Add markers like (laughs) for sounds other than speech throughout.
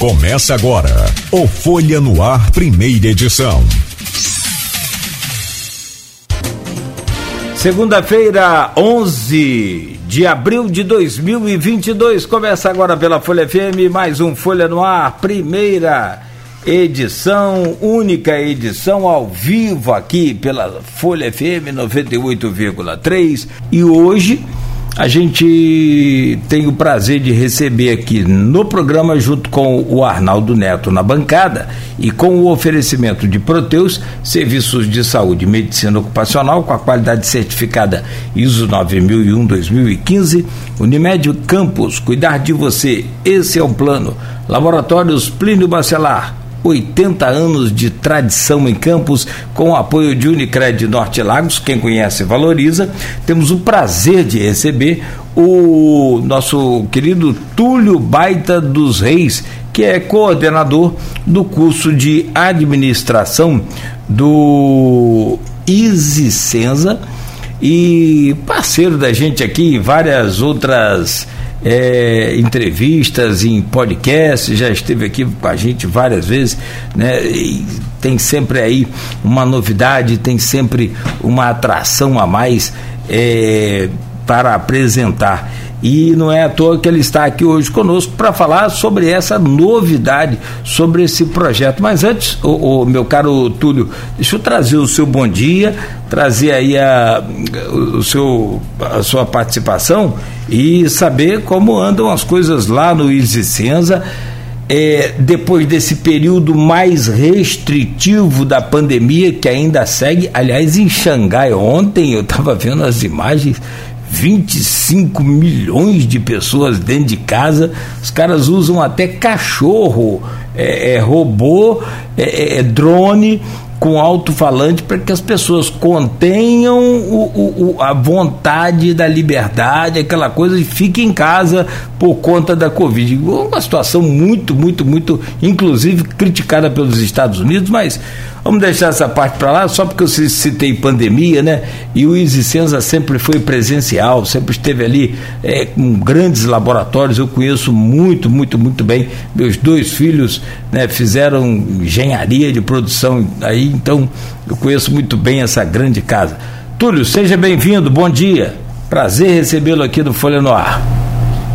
Começa agora o Folha no Ar, primeira edição. Segunda-feira, 11 de abril de 2022. Começa agora pela Folha FM, mais um Folha no Ar, primeira edição, única edição ao vivo aqui pela Folha FM 98,3. E hoje a gente tem o prazer de receber aqui no programa, junto com o Arnaldo Neto na bancada e com o oferecimento de Proteus, serviços de saúde e medicina ocupacional com a qualidade certificada ISO 9001-2015, Unimed Campus, cuidar de você, esse é o plano. Laboratórios Plínio Bacelar, 80 anos de tradição em Campos, com o apoio de Unicred Norte Lagos, quem conhece valoriza. Temos o prazer de receber o nosso querido Túlio Baita dos Reis, que é coordenador do curso de administração do Easy Senza e parceiro da gente aqui em várias outras é, entrevistas, em podcast, já esteve aqui com a gente várias vezes, né? E tem sempre aí uma novidade, tem sempre uma atração a mais é, para apresentar. E não é à toa que ele está aqui hoje conosco para falar sobre essa novidade, sobre esse projeto. Mas antes, o, o, meu caro Túlio, deixa eu trazer o seu bom dia, trazer aí a, o seu, a sua participação e saber como andam as coisas lá no Isicenza. É, depois desse período mais restritivo da pandemia que ainda segue, aliás, em Xangai ontem eu estava vendo as imagens, 25 milhões de pessoas dentro de casa, os caras usam até cachorro, é, é robô, é, é drone com alto-falante para que as pessoas contenham o, o, a vontade da liberdade, aquela coisa, e fiquem em casa por conta da Covid. Uma situação muito, muito, muito, inclusive criticada pelos Estados Unidos, mas Vamos deixar essa parte para lá, só porque eu citei pandemia, né? E o Easy Senza sempre foi presencial, sempre esteve ali é, com grandes laboratórios. Eu conheço muito, muito, muito bem. Meus dois filhos né, fizeram engenharia de produção aí, então eu conheço muito bem essa grande casa. Túlio, seja bem-vindo, bom dia. Prazer recebê-lo aqui do Folha no Ar.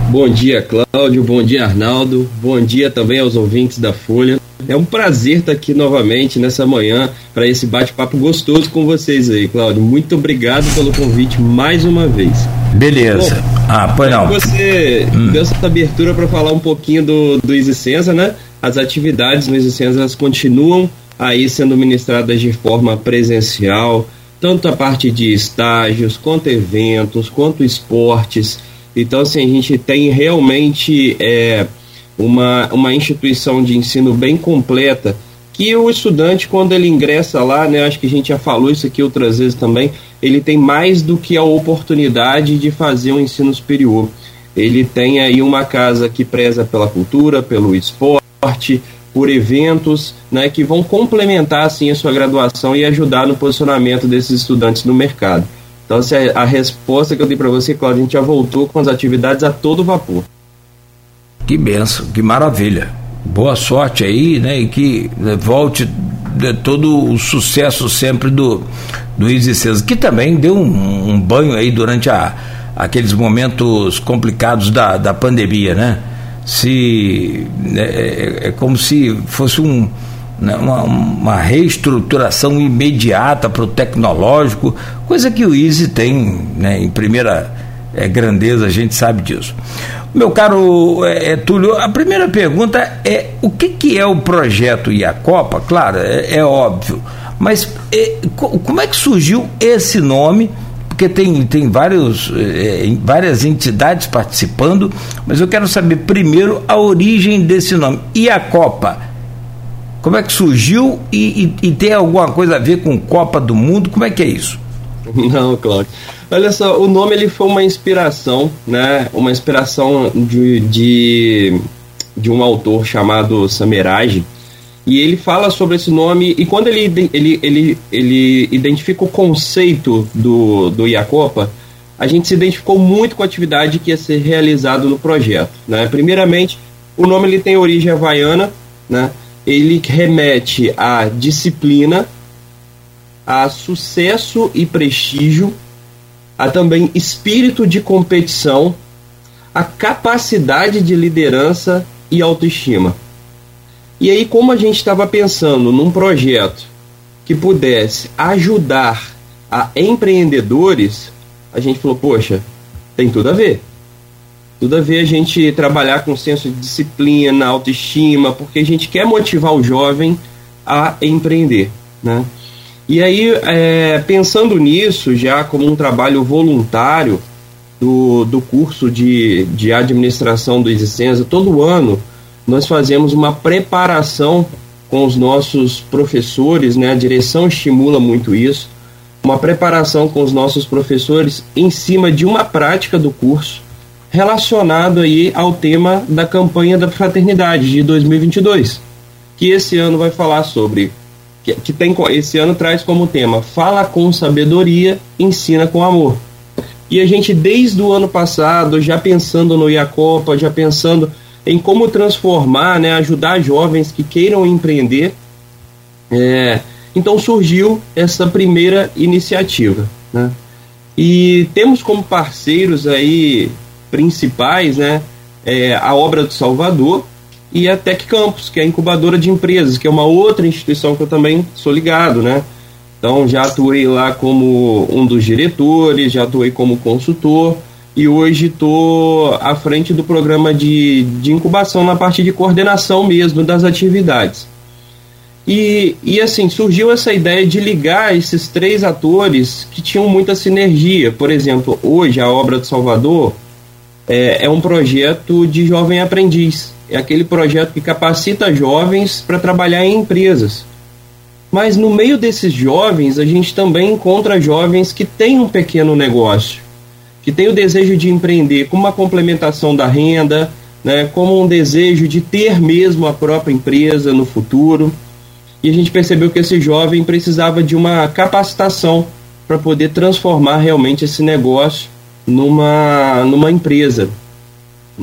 Bom dia, Cláudio. Bom dia, Arnaldo. Bom dia também aos ouvintes da Folha. É um prazer estar aqui novamente nessa manhã para esse bate-papo gostoso com vocês aí, Cláudio. Muito obrigado pelo convite mais uma vez. Beleza. Bom, ah, pois não. Você hum. deu essa abertura para falar um pouquinho do, do Isicenza, né? As atividades no Isicenza continuam aí sendo ministradas de forma presencial, tanto a parte de estágios, quanto eventos, quanto esportes. Então, assim, a gente tem realmente. É, uma, uma instituição de ensino bem completa que o estudante, quando ele ingressa lá, né, acho que a gente já falou isso aqui outras vezes também, ele tem mais do que a oportunidade de fazer um ensino superior. Ele tem aí uma casa que preza pela cultura, pelo esporte, por eventos, né, que vão complementar assim a sua graduação e ajudar no posicionamento desses estudantes no mercado. Então, se a, resposta que eu dei para você, Claudio, a gente já voltou com as atividades a todo vapor. Que benção, que maravilha. Boa sorte aí, né? E que né, volte né, todo o sucesso sempre do, do Easy César, que também deu um, um, banho aí durante a, aqueles momentos complicados da, da pandemia, né? Se, né, é, é como se fosse um, uma, uma, reestruturação imediata para o tecnológico, coisa que o Easy tem né, em primeira é, grandeza, a gente sabe disso. Meu caro é, é, Túlio, a primeira pergunta é o que, que é o projeto e a Copa? Claro, é, é óbvio, mas é, como é que surgiu esse nome? Porque tem, tem vários, é, várias entidades participando, mas eu quero saber primeiro a origem desse nome. E a Copa? Como é que surgiu e, e, e tem alguma coisa a ver com Copa do Mundo? Como é que é isso? (laughs) Não, Cláudio. Olha só, o nome ele foi uma inspiração, né? Uma inspiração de, de, de um autor chamado Samerage. E ele fala sobre esse nome, e quando ele, ele, ele, ele identifica o conceito do, do Iacopa, a gente se identificou muito com a atividade que ia ser realizada no projeto. Né? Primeiramente, O nome ele tem origem havaiana, né? Ele remete à disciplina, a sucesso e prestígio, a também espírito de competição, a capacidade de liderança e autoestima. E aí, como a gente estava pensando num projeto que pudesse ajudar a empreendedores, a gente falou, poxa, tem tudo a ver. Tudo a ver a gente trabalhar com senso de disciplina, autoestima, porque a gente quer motivar o jovem a empreender, né? E aí, é, pensando nisso, já como um trabalho voluntário do, do curso de, de administração do Existenza, todo ano nós fazemos uma preparação com os nossos professores, né? A direção estimula muito isso, uma preparação com os nossos professores em cima de uma prática do curso relacionado aí ao tema da campanha da fraternidade de 2022, que esse ano vai falar sobre que, que tem esse ano traz como tema fala com sabedoria, ensina com amor. E a gente desde o ano passado já pensando no Iacopa, já pensando em como transformar, né, ajudar jovens que queiram empreender. É, então surgiu essa primeira iniciativa, né? E temos como parceiros aí principais, né, é, a obra do Salvador, e a Tec Campus, que é a incubadora de empresas, que é uma outra instituição que eu também sou ligado, né? Então já atuei lá como um dos diretores, já atuei como consultor e hoje estou à frente do programa de, de incubação na parte de coordenação mesmo das atividades. E, e assim, surgiu essa ideia de ligar esses três atores que tinham muita sinergia. Por exemplo, hoje a obra do Salvador é, é um projeto de jovem aprendiz é aquele projeto que capacita jovens para trabalhar em empresas. Mas no meio desses jovens, a gente também encontra jovens que têm um pequeno negócio, que têm o desejo de empreender como uma complementação da renda, né, como um desejo de ter mesmo a própria empresa no futuro. E a gente percebeu que esse jovem precisava de uma capacitação para poder transformar realmente esse negócio numa, numa empresa.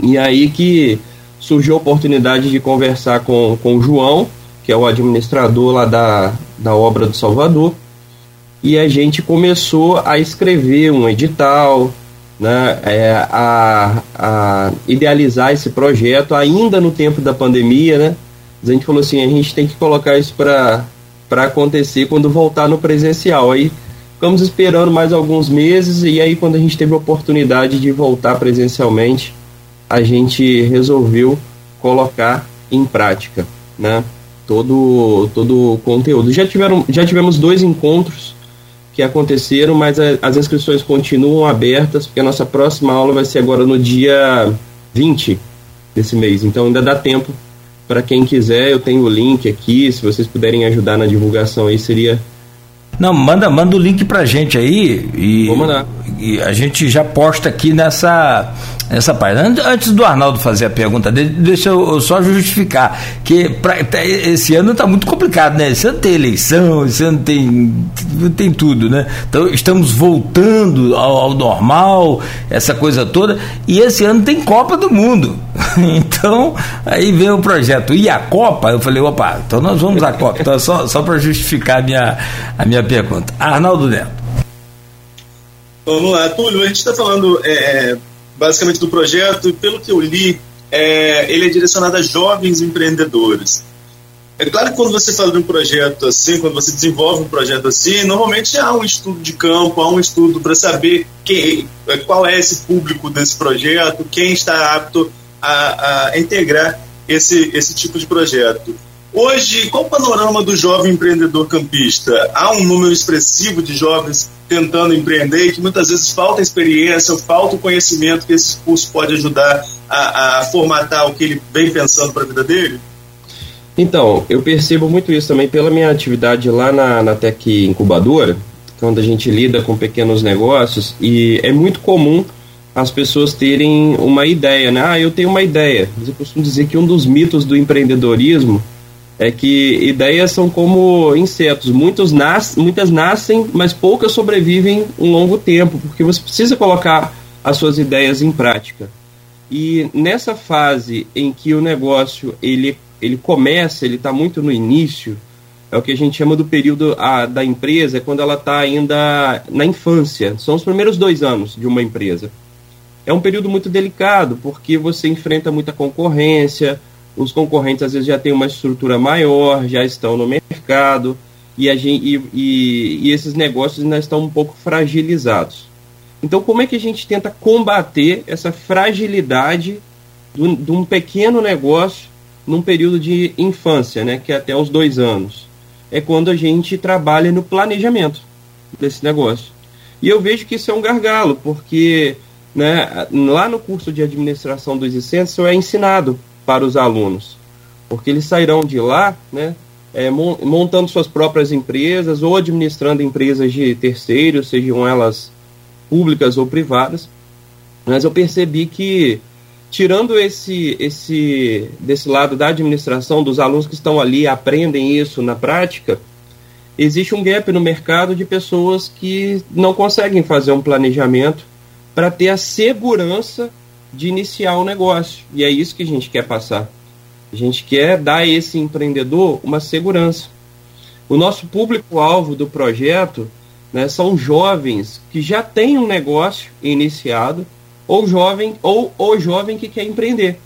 E aí que surgiu a oportunidade de conversar com, com o João, que é o administrador lá da, da obra do Salvador, e a gente começou a escrever um edital, né, é, a, a idealizar esse projeto ainda no tempo da pandemia, né? A gente falou assim, a gente tem que colocar isso para acontecer quando voltar no presencial. Aí ficamos esperando mais alguns meses e aí quando a gente teve a oportunidade de voltar presencialmente, a gente resolveu colocar em prática, né? Todo, todo o conteúdo. Já, tiveram, já tivemos dois encontros que aconteceram, mas a, as inscrições continuam abertas, porque a nossa próxima aula vai ser agora no dia 20 desse mês. Então ainda dá tempo para quem quiser. Eu tenho o link aqui, se vocês puderem ajudar na divulgação aí, seria não, manda, manda o link pra gente aí e, Vou mandar. e a gente já posta aqui nessa, nessa página. Antes do Arnaldo fazer a pergunta dele, deixa eu só justificar que pra, tá, esse ano está muito complicado, né? Esse ano tem eleição, esse ano tem, tem tudo, né? Então estamos voltando ao, ao normal, essa coisa toda, e esse ano tem Copa do Mundo. (laughs) Então, aí vem o projeto. E a Copa, eu falei, opa, então nós vamos à Copa. Então, só, só para justificar a minha, a minha pergunta. Arnaldo Neto. Vamos lá, Túlio, a gente está falando é, basicamente do projeto, e pelo que eu li, é, ele é direcionado a jovens empreendedores. É claro que quando você fala de um projeto assim, quando você desenvolve um projeto assim, normalmente há um estudo de campo, há um estudo para saber quem, qual é esse público desse projeto, quem está apto a, a integrar esse, esse tipo de projeto. Hoje, qual o panorama do jovem empreendedor campista? Há um número expressivo de jovens tentando empreender e que muitas vezes falta experiência, falta o conhecimento que esse curso pode ajudar a, a formatar o que ele vem pensando para a vida dele? Então, eu percebo muito isso também pela minha atividade lá na, na Tec Incubadora, quando a gente lida com pequenos negócios, e é muito comum as pessoas terem uma ideia, né? Ah, eu tenho uma ideia. Mas eu costumo dizer que um dos mitos do empreendedorismo é que ideias são como insetos. Muitos nas, muitas nascem, mas poucas sobrevivem um longo tempo, porque você precisa colocar as suas ideias em prática. E nessa fase em que o negócio ele, ele começa, ele está muito no início, é o que a gente chama do período a, da empresa, é quando ela está ainda na infância. São os primeiros dois anos de uma empresa. É um período muito delicado, porque você enfrenta muita concorrência, os concorrentes às vezes já têm uma estrutura maior, já estão no mercado, e, a gente, e, e, e esses negócios ainda estão um pouco fragilizados. Então, como é que a gente tenta combater essa fragilidade de um pequeno negócio num período de infância, né, que é até os dois anos? É quando a gente trabalha no planejamento desse negócio. E eu vejo que isso é um gargalo, porque né, lá no curso de administração dos isso é ensinado para os alunos, porque eles sairão de lá né, é, montando suas próprias empresas ou administrando empresas de terceiros, sejam elas públicas ou privadas. Mas eu percebi que, tirando esse, esse desse lado da administração, dos alunos que estão ali aprendem isso na prática, existe um gap no mercado de pessoas que não conseguem fazer um planejamento para ter a segurança de iniciar o negócio. E é isso que a gente quer passar. A gente quer dar a esse empreendedor uma segurança. O nosso público-alvo do projeto né, são jovens que já têm um negócio iniciado ou jovem ou o jovem que quer empreender.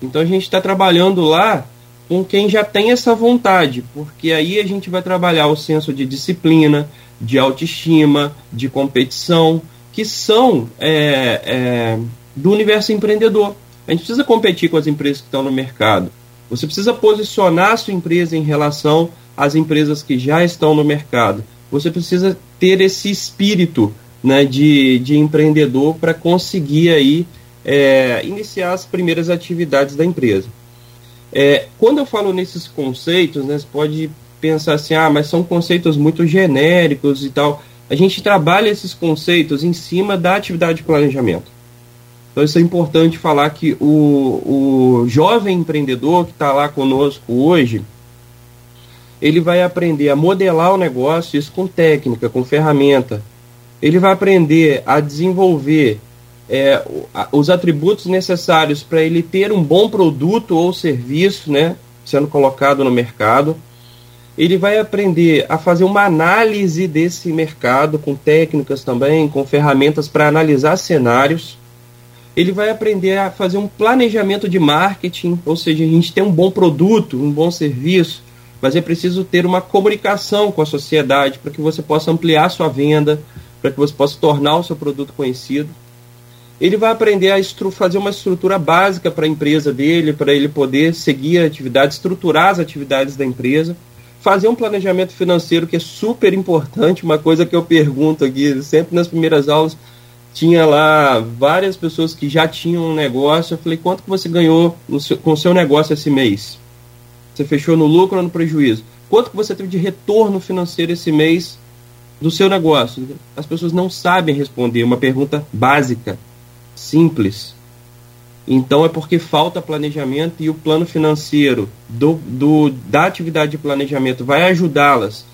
Então a gente está trabalhando lá com quem já tem essa vontade, porque aí a gente vai trabalhar o senso de disciplina, de autoestima, de competição, que são é, é, do universo empreendedor. A gente precisa competir com as empresas que estão no mercado. Você precisa posicionar a sua empresa em relação às empresas que já estão no mercado. Você precisa ter esse espírito né, de, de empreendedor para conseguir aí é, iniciar as primeiras atividades da empresa. É, quando eu falo nesses conceitos, né, você pode pensar assim, ah, mas são conceitos muito genéricos e tal. A gente trabalha esses conceitos em cima da atividade de planejamento. Então isso é importante falar que o, o jovem empreendedor que está lá conosco hoje, ele vai aprender a modelar o negócio, isso com técnica, com ferramenta. Ele vai aprender a desenvolver é, os atributos necessários para ele ter um bom produto ou serviço né, sendo colocado no mercado. Ele vai aprender a fazer uma análise desse mercado com técnicas também, com ferramentas para analisar cenários ele vai aprender a fazer um planejamento de marketing, ou seja, a gente tem um bom produto, um bom serviço, mas é preciso ter uma comunicação com a sociedade para que você possa ampliar sua venda, para que você possa tornar o seu produto conhecido. Ele vai aprender a fazer uma estrutura básica para a empresa dele, para ele poder seguir a atividade, estruturar as atividades da empresa, fazer um planejamento financeiro que é super importante, uma coisa que eu pergunto aqui sempre nas primeiras aulas, tinha lá várias pessoas que já tinham um negócio. Eu falei, quanto que você ganhou seu, com o seu negócio esse mês? Você fechou no lucro ou no prejuízo? Quanto que você teve de retorno financeiro esse mês do seu negócio? As pessoas não sabem responder uma pergunta básica, simples. Então é porque falta planejamento e o plano financeiro do, do, da atividade de planejamento vai ajudá-las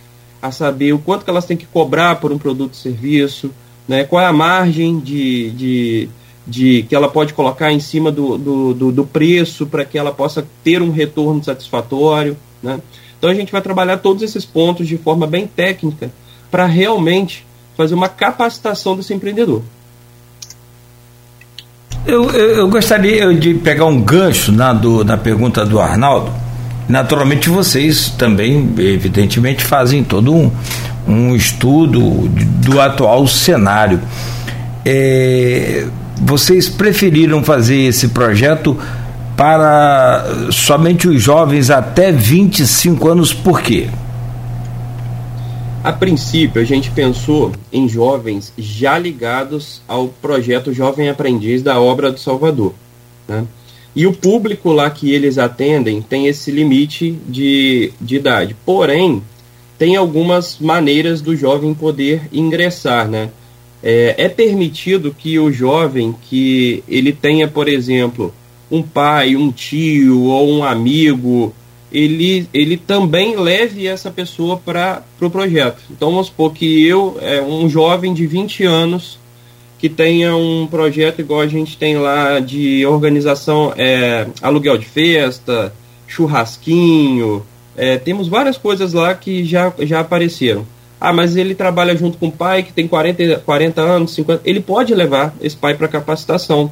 a saber o quanto que elas têm que cobrar por um produto ou serviço, né? Qual é a margem de, de, de que ela pode colocar em cima do, do, do, do preço para que ela possa ter um retorno satisfatório, né? Então a gente vai trabalhar todos esses pontos de forma bem técnica para realmente fazer uma capacitação desse empreendedor. Eu, eu, eu, gostaria de pegar um gancho na, do, na pergunta do Arnaldo. Naturalmente, vocês também, evidentemente, fazem todo um, um estudo do atual cenário. É, vocês preferiram fazer esse projeto para somente os jovens até 25 anos, por quê? A princípio, a gente pensou em jovens já ligados ao projeto Jovem Aprendiz da Obra do Salvador. Né? E o público lá que eles atendem tem esse limite de, de idade. Porém, tem algumas maneiras do jovem poder ingressar, né? É, é, permitido que o jovem que ele tenha, por exemplo, um pai, um tio ou um amigo, ele, ele também leve essa pessoa para o pro projeto. Então vamos supor que eu, é um jovem de 20 anos, que tenha um projeto igual a gente tem lá de organização, é, aluguel de festa, churrasquinho, é, temos várias coisas lá que já, já apareceram. Ah, mas ele trabalha junto com o pai que tem 40, 40 anos, 50. Ele pode levar esse pai para capacitação,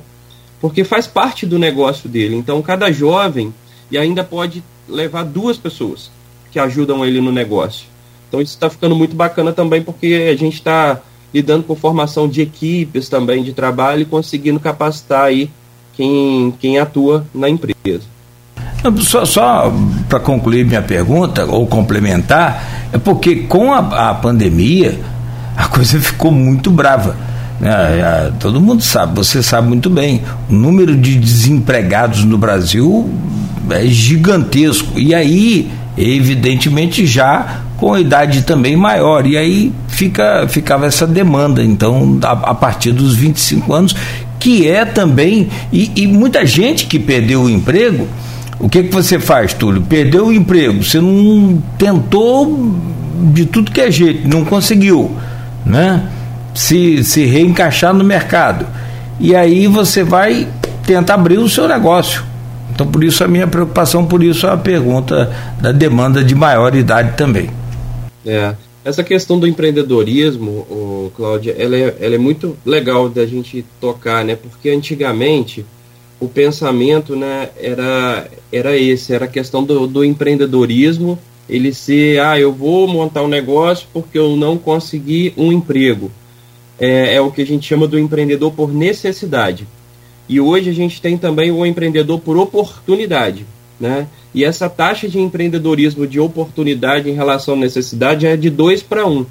porque faz parte do negócio dele. Então, cada jovem e ainda pode levar duas pessoas que ajudam ele no negócio. Então, isso está ficando muito bacana também, porque a gente está lidando com formação de equipes também de trabalho e conseguindo capacitar aí quem, quem atua na empresa. Só, só para concluir minha pergunta, ou complementar, é porque com a, a pandemia a coisa ficou muito brava. Né? Todo mundo sabe, você sabe muito bem, o número de desempregados no Brasil é gigantesco. E aí, evidentemente, já com idade também maior. E aí fica, ficava essa demanda, então, a, a partir dos 25 anos, que é também. E, e muita gente que perdeu o emprego o que, que você faz, Túlio? Perdeu o emprego, você não tentou de tudo que é jeito, não conseguiu, né? Se, se reencaixar no mercado. E aí você vai tentar abrir o seu negócio. Então, por isso a minha preocupação, por isso a pergunta da demanda de maior idade também. É. Essa questão do empreendedorismo, Cláudia, ela é, ela é muito legal da gente tocar, né? Porque antigamente o pensamento né, era, era esse, era a questão do, do empreendedorismo, ele ser, ah, eu vou montar um negócio porque eu não consegui um emprego. É, é o que a gente chama do empreendedor por necessidade. E hoje a gente tem também o empreendedor por oportunidade. Né? E essa taxa de empreendedorismo de oportunidade em relação à necessidade é de 2 para 1. Um.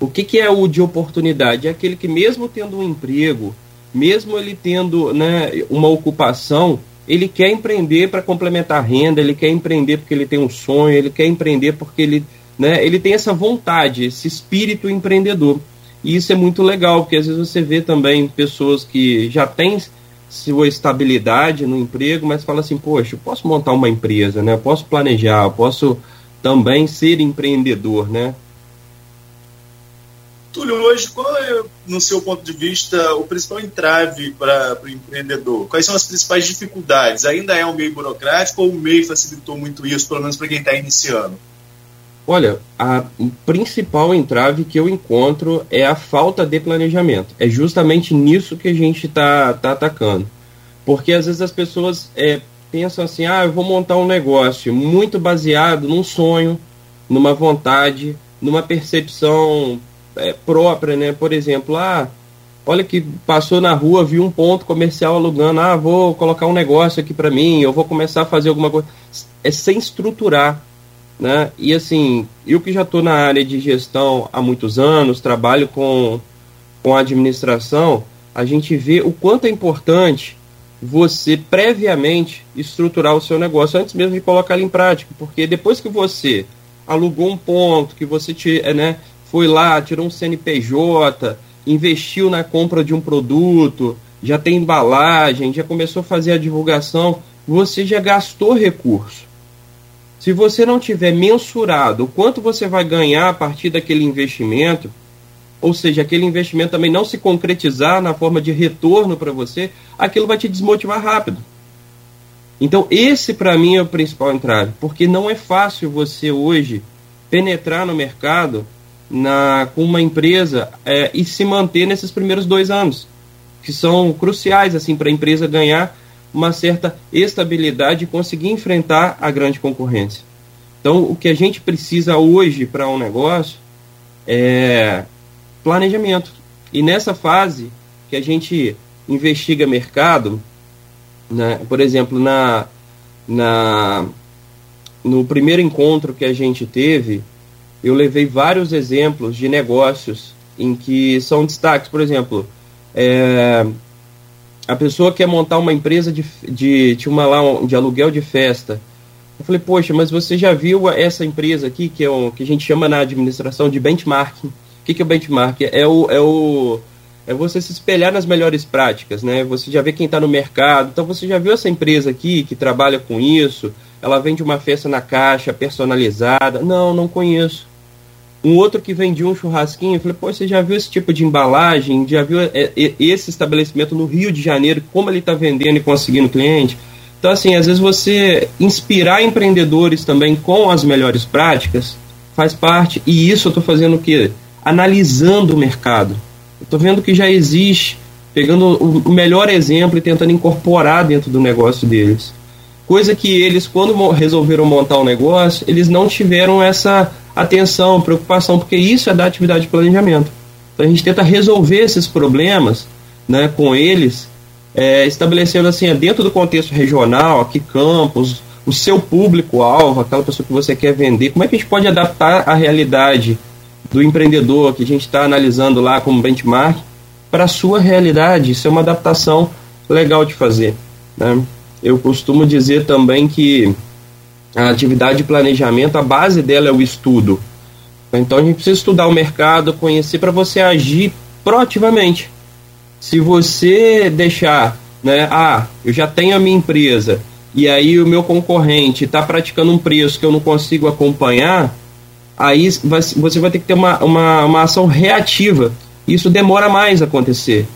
O que, que é o de oportunidade? É aquele que, mesmo tendo um emprego, mesmo ele tendo né, uma ocupação, ele quer empreender para complementar a renda, ele quer empreender porque ele tem um sonho, ele quer empreender porque ele, né, ele tem essa vontade, esse espírito empreendedor. E isso é muito legal, porque às vezes você vê também pessoas que já têm sua estabilidade no emprego, mas fala assim, poxa, eu posso montar uma empresa, né? Eu posso planejar, eu posso também ser empreendedor, né? Túlio, hoje, qual é, no seu ponto de vista, o principal entrave para o empreendedor? Quais são as principais dificuldades? Ainda é um meio burocrático ou o meio facilitou muito isso, pelo menos para quem está iniciando? Olha, a principal entrave que eu encontro é a falta de planejamento. É justamente nisso que a gente está tá atacando. Porque às vezes as pessoas é, pensam assim: ah, eu vou montar um negócio muito baseado num sonho, numa vontade, numa percepção é, própria, né? Por exemplo, ah, olha que passou na rua, viu um ponto comercial alugando, ah, vou colocar um negócio aqui para mim, eu vou começar a fazer alguma coisa. É sem estruturar, né? E assim, eu que já estou na área de gestão há muitos anos, trabalho com, com administração, a gente vê o quanto é importante você previamente estruturar o seu negócio antes mesmo de colocar ele em prática, porque depois que você alugou um ponto, que você te, é, né, foi lá, tirou um CNPJ, investiu na compra de um produto, já tem embalagem, já começou a fazer a divulgação, você já gastou recurso. Se você não tiver mensurado o quanto você vai ganhar a partir daquele investimento, ou seja, aquele investimento também não se concretizar na forma de retorno para você, aquilo vai te desmotivar rápido. Então, esse para mim é o principal entrave, porque não é fácil você hoje penetrar no mercado na, com uma empresa é, e se manter nesses primeiros dois anos, que são cruciais assim para a empresa ganhar uma certa estabilidade e conseguir enfrentar a grande concorrência. Então, o que a gente precisa hoje para um negócio é planejamento. E nessa fase que a gente investiga mercado, né, por exemplo, na, na, no primeiro encontro que a gente teve, eu levei vários exemplos de negócios em que são destaques. Por exemplo, é, a pessoa quer montar uma empresa de, de, de, uma, lá, de aluguel de festa. Eu falei, poxa, mas você já viu essa empresa aqui, que é o que a gente chama na administração de benchmarking? O que, que é o benchmark? É o, é o é você se espelhar nas melhores práticas, né? Você já vê quem está no mercado. Então você já viu essa empresa aqui que trabalha com isso? Ela vende uma festa na caixa personalizada? Não, não conheço. Um outro que vendia um churrasquinho, eu falei, pô, você já viu esse tipo de embalagem? Já viu é, esse estabelecimento no Rio de Janeiro, como ele está vendendo e conseguindo cliente? Então, assim, às vezes você inspirar empreendedores também com as melhores práticas faz parte, e isso eu estou fazendo o quê? Analisando o mercado. Estou vendo que já existe, pegando o melhor exemplo e tentando incorporar dentro do negócio deles. Coisa que eles, quando resolveram montar um negócio, eles não tiveram essa atenção, preocupação, porque isso é da atividade de planejamento. Então a gente tenta resolver esses problemas né, com eles, é, estabelecendo assim, é dentro do contexto regional, aqui campos, o seu público-alvo, aquela pessoa que você quer vender, como é que a gente pode adaptar a realidade do empreendedor que a gente está analisando lá como benchmark para a sua realidade. Isso é uma adaptação legal de fazer. Né? Eu costumo dizer também que a atividade de planejamento, a base dela é o estudo. Então a gente precisa estudar o mercado, conhecer para você agir proativamente. Se você deixar, né, ah, eu já tenho a minha empresa e aí o meu concorrente está praticando um preço que eu não consigo acompanhar, aí você vai ter que ter uma, uma, uma ação reativa. Isso demora mais a acontecer.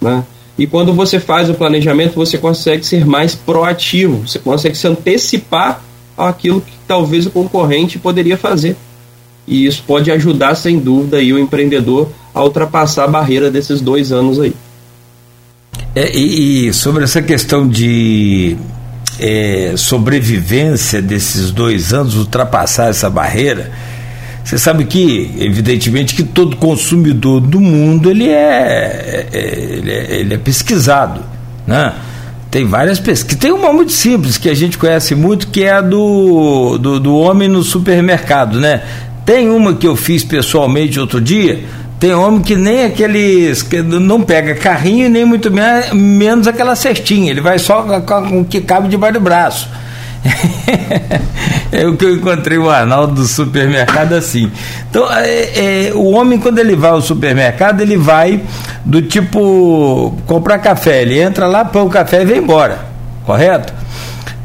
Né? E quando você faz o planejamento, você consegue ser mais proativo, você consegue se antecipar aquilo que talvez o concorrente poderia fazer. E isso pode ajudar, sem dúvida, aí, o empreendedor a ultrapassar a barreira desses dois anos aí. É, e, e, sobre essa questão de é, sobrevivência desses dois anos, ultrapassar essa barreira, você sabe que, evidentemente, que todo consumidor do mundo ele é, é ele é, ele é pesquisado, né? Tem várias pesquisas. Tem uma muito simples que a gente conhece muito, que é a do, do, do homem no supermercado, né? Tem uma que eu fiz pessoalmente outro dia. Tem homem que nem aqueles. que não pega carrinho nem muito menos aquela cestinha. Ele vai só com o que cabe debaixo do braço. É o que eu encontrei o Arnaldo do supermercado assim. Então, é, é, o homem, quando ele vai ao supermercado, ele vai do tipo comprar café. Ele entra lá, põe o café e vem embora. Correto?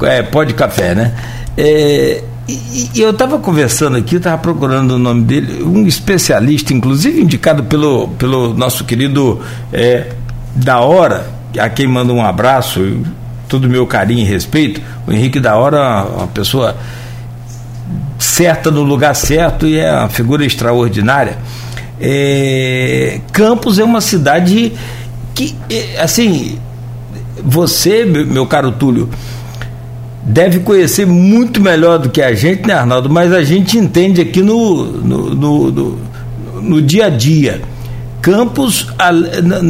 É, pó de café, né? É, e, e, eu estava conversando aqui, estava procurando o nome dele, um especialista, inclusive indicado pelo, pelo nosso querido é, Da Hora, a quem manda um abraço, todo meu carinho e respeito. O Henrique Da Hora, uma pessoa certa no lugar certo e é uma figura extraordinária. É, Campos é uma cidade que, é, assim, você, meu caro Túlio, deve conhecer muito melhor do que a gente, né, Arnaldo? Mas a gente entende aqui no, no, no, no, no dia a dia. Campos, a,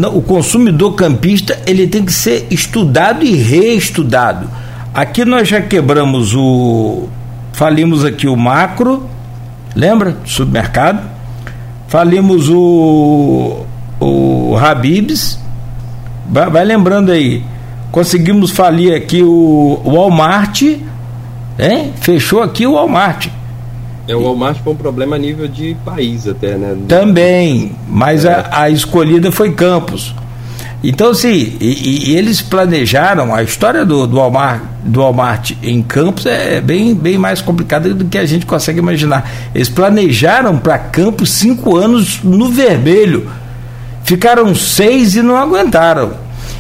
o consumidor campista, ele tem que ser estudado e reestudado. Aqui nós já quebramos o. Falimos aqui o macro, lembra? Supermercado. Falimos o. O Habibs. Vai, vai lembrando aí conseguimos falir aqui o Walmart, hein? Fechou aqui o Walmart. É, o Walmart foi um problema a nível de país até, né? Também, mas é. a, a, escolhida foi Campos. Então, assim, e, e, eles planejaram, a história do, do, Walmart, do Walmart em Campos é bem, bem mais complicada do que a gente consegue imaginar. Eles planejaram para Campos cinco anos no vermelho. Ficaram seis e não aguentaram.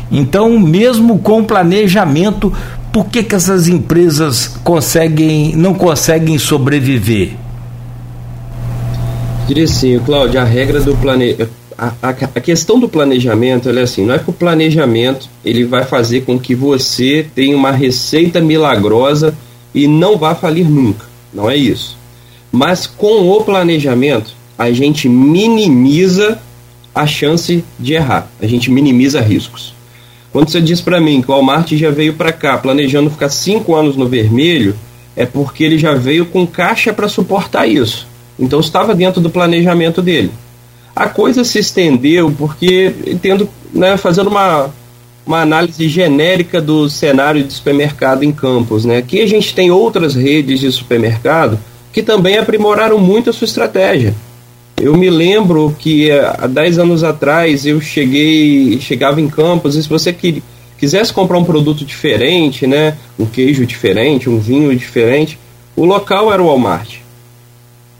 Então, mesmo com planejamento, por que, que essas empresas conseguem, não conseguem sobreviver? Diria assim, Cláudio, a regra do planejamento. A, a, questão do planejamento é assim, não é que o planejamento ele vai fazer com que você tenha uma receita milagrosa e não vá falir nunca. Não é isso. Mas com o planejamento, a gente minimiza a chance de errar, a gente minimiza riscos. Quando você diz para mim que o Walmart já veio para cá planejando ficar cinco anos no vermelho, é porque ele já veio com caixa para suportar isso. Então estava dentro do planejamento dele. A coisa se estendeu porque, tendo, né, fazendo uma, uma análise genérica do cenário de supermercado em campos, né? Aqui a gente tem outras redes de supermercado que também aprimoraram muito a sua estratégia. Eu me lembro que eh, há 10 anos atrás eu cheguei, chegava em Campos e se você que, quisesse comprar um produto diferente, né, um queijo diferente, um vinho diferente, o local era o Walmart.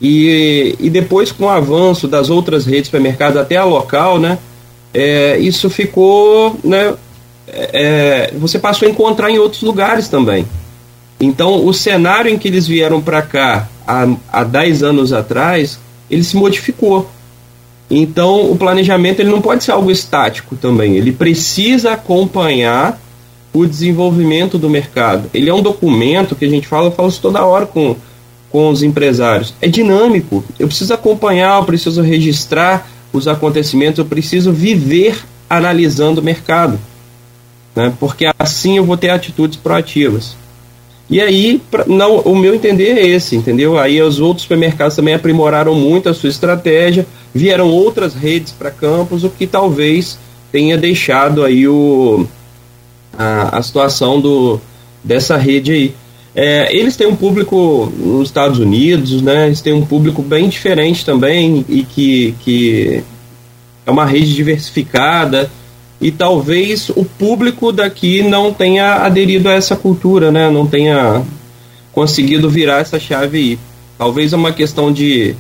E, e depois, com o avanço das outras redes de supermercados até a local, né, é, isso ficou. Né, é você passou a encontrar em outros lugares também. Então, o cenário em que eles vieram para cá há, há 10 anos atrás, ele se modificou. Então, o planejamento ele não pode ser algo estático também. Ele precisa acompanhar o desenvolvimento do mercado. Ele é um documento que a gente fala, eu falo isso toda hora com, com os empresários. É dinâmico. Eu preciso acompanhar, eu preciso registrar os acontecimentos, eu preciso viver analisando o mercado. Né? Porque assim eu vou ter atitudes proativas. E aí, pra, não, o meu entender é esse, entendeu? Aí os outros supermercados também aprimoraram muito a sua estratégia, vieram outras redes para campos, o que talvez tenha deixado aí o, a, a situação do, dessa rede aí. É, eles têm um público nos Estados Unidos, né? Eles têm um público bem diferente também e que, que é uma rede diversificada e talvez o público daqui não tenha aderido a essa cultura, né? Não tenha conseguido virar essa chave aí. Talvez é uma questão de,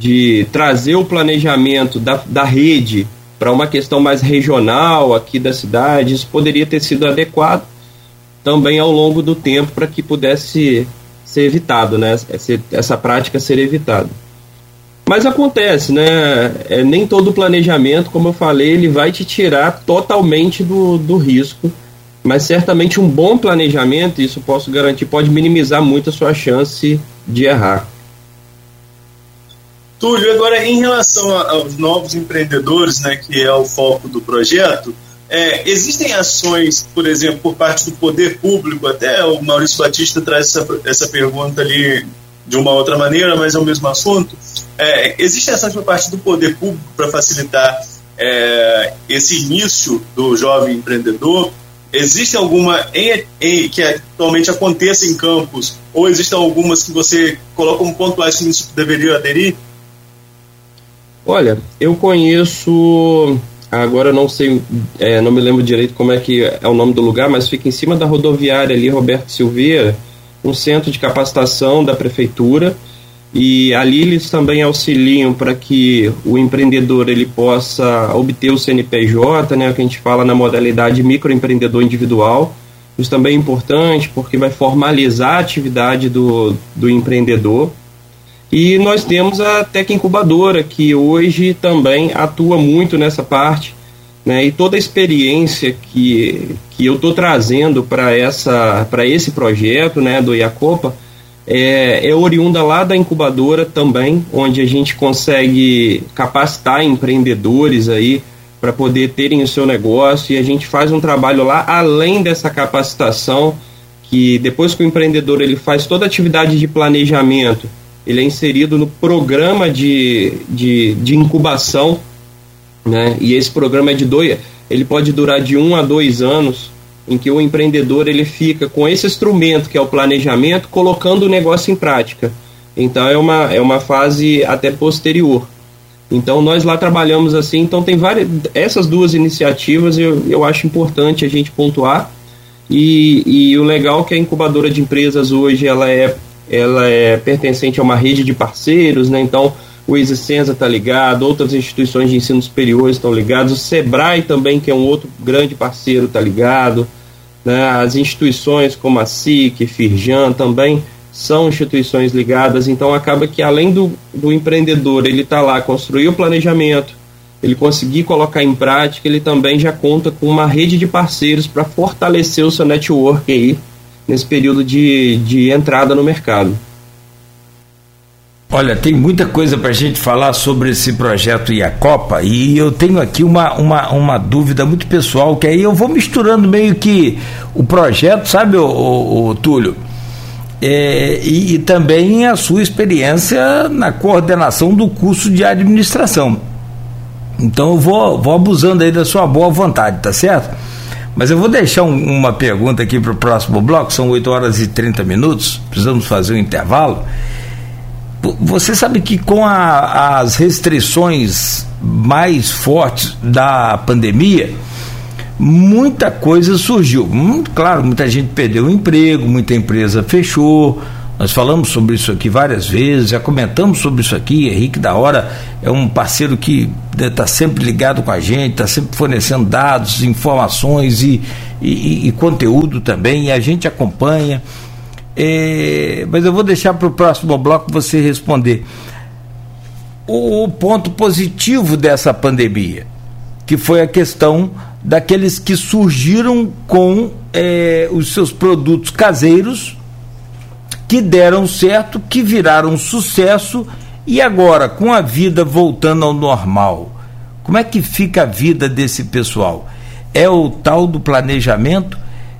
de trazer o planejamento da, da rede para uma questão mais regional aqui da cidade, isso poderia ter sido adequado também ao longo do tempo para que pudesse ser evitado, né? Essa prática ser evitada. Mas acontece, né? É, nem todo planejamento, como eu falei, ele vai te tirar totalmente do, do risco. Mas certamente um bom planejamento, isso posso garantir, pode minimizar muito a sua chance de errar. Túlio, agora em relação aos novos empreendedores, né, que é o foco do projeto, é, existem ações, por exemplo, por parte do poder público, até o Maurício Batista traz essa, essa pergunta ali de uma outra maneira, mas é o mesmo assunto. É, por parte do poder público para facilitar é, esse início do jovem empreendedor? Existe alguma em, em, que atualmente aconteça em campos, ou existem algumas que você coloca como pontuais que isso deveria aderir? Olha, eu conheço. Agora não sei, é, não me lembro direito como é que é o nome do lugar, mas fica em cima da rodoviária ali, Roberto Silveira, um centro de capacitação da prefeitura. E ali eles também auxiliam para que o empreendedor ele possa obter o CNPJ, né, que a gente fala na modalidade microempreendedor individual. Isso também é importante porque vai formalizar a atividade do, do empreendedor. E nós temos a Tec Incubadora, que hoje também atua muito nessa parte. Né, e toda a experiência que, que eu estou trazendo para esse projeto né, do Iacopa é, é oriunda lá da incubadora também, onde a gente consegue capacitar empreendedores aí para poder terem o seu negócio e a gente faz um trabalho lá além dessa capacitação que depois que o empreendedor ele faz toda a atividade de planejamento ele é inserido no programa de, de, de incubação, né? E esse programa é de dois, ele pode durar de um a dois anos, em que o empreendedor ele fica com esse instrumento que é o planejamento, colocando o negócio em prática. Então é uma, é uma fase até posterior. Então nós lá trabalhamos assim, então tem várias essas duas iniciativas eu, eu acho importante a gente pontuar. E, e o legal é que a incubadora de empresas hoje ela é ela é pertencente a uma rede de parceiros, né? Então, o Existenza está ligado, outras instituições de ensino superior estão ligadas, o Sebrae também, que é um outro grande parceiro, está ligado, né? As instituições como a SIC, Firjan também são instituições ligadas, então acaba que além do, do empreendedor ele está lá construir o planejamento, ele conseguir colocar em prática, ele também já conta com uma rede de parceiros para fortalecer o seu network aí nesse período de, de entrada no mercado. Olha, tem muita coisa para a gente falar sobre esse projeto e a Copa, e eu tenho aqui uma, uma, uma dúvida muito pessoal, que aí eu vou misturando meio que o projeto, sabe, o, o, o Túlio? É, e, e, também a sua experiência na coordenação do curso de administração. Então eu vou, vou abusando aí da sua boa vontade, tá certo? Mas eu vou deixar um, uma pergunta aqui para o próximo bloco, são 8 horas e 30 minutos, precisamos fazer um intervalo. Você sabe que com a, as restrições mais fortes da pandemia, muita coisa surgiu. Hum, claro, muita gente perdeu o emprego, muita empresa fechou, Nós falamos sobre isso aqui várias vezes, já comentamos sobre isso aqui. Henrique da Hora é um parceiro que está né, sempre ligado com a gente, está sempre fornecendo dados, informações e, e, e, conteúdo também, e a gente acompanha. É, mas eu vou deixar para o próximo bloco você responder. O, o ponto positivo dessa pandemia, que foi a questão daqueles que surgiram com é, os seus produtos caseiros que deram certo, que viraram sucesso e agora, com a vida voltando ao normal, como é que fica a vida desse pessoal? É o tal do planejamento?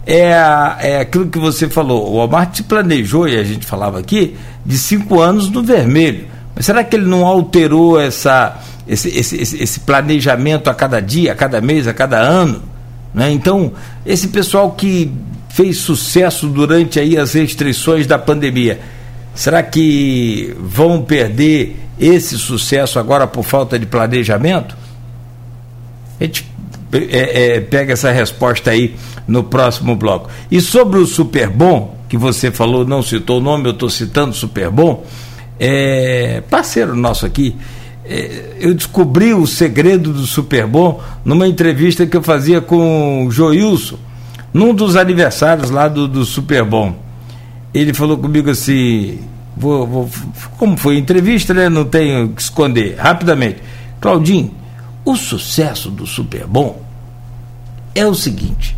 É, é aquilo que você falou. O Walmart planejou, e a gente falava aqui, de cinco anos no vermelho. Mas será que ele não alterou essa, esse, esse, esse planejamento a cada dia, a cada mês, a cada ano? Né? Então, esse pessoal que fez sucesso durante aí as restrições da pandemia. Será que vão perder esse sucesso agora por falta de planejamento? A gente é, é, pega essa resposta aí no próximo bloco. E sobre o Super Bom, que você falou, não citou o nome, eu estou citando Super Bom, é, parceiro nosso aqui, é, eu descobri o segredo do Super Bom numa entrevista que eu fazia com o Joilson num dos aniversários lá do, do Super Bom, ele falou comigo assim: vou, vou, como foi entrevista, né? Não tenho que esconder. Rapidamente, Claudinho, o sucesso do Super Bom é o seguinte: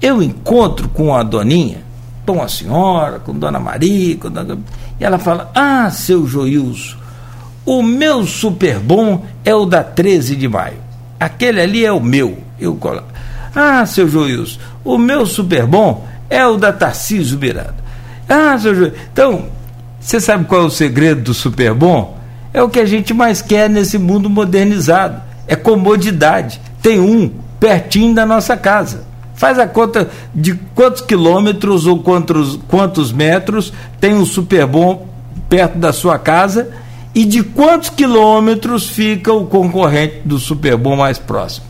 eu encontro com a doninha, com a senhora, com Dona Maria, com Dona... e ela fala: Ah, seu Joilson, o meu Super Bom é o da 13 de maio. Aquele ali é o meu. Eu colo. Ah, seu Joilson, o meu super bom é o da Tarcísio Miranda. Ah, seu Joilson. Então, você sabe qual é o segredo do super bom? É o que a gente mais quer nesse mundo modernizado. É comodidade. Tem um pertinho da nossa casa. Faz a conta de quantos quilômetros ou quantos, quantos metros tem um super bom perto da sua casa e de quantos quilômetros fica o concorrente do super bom mais próximo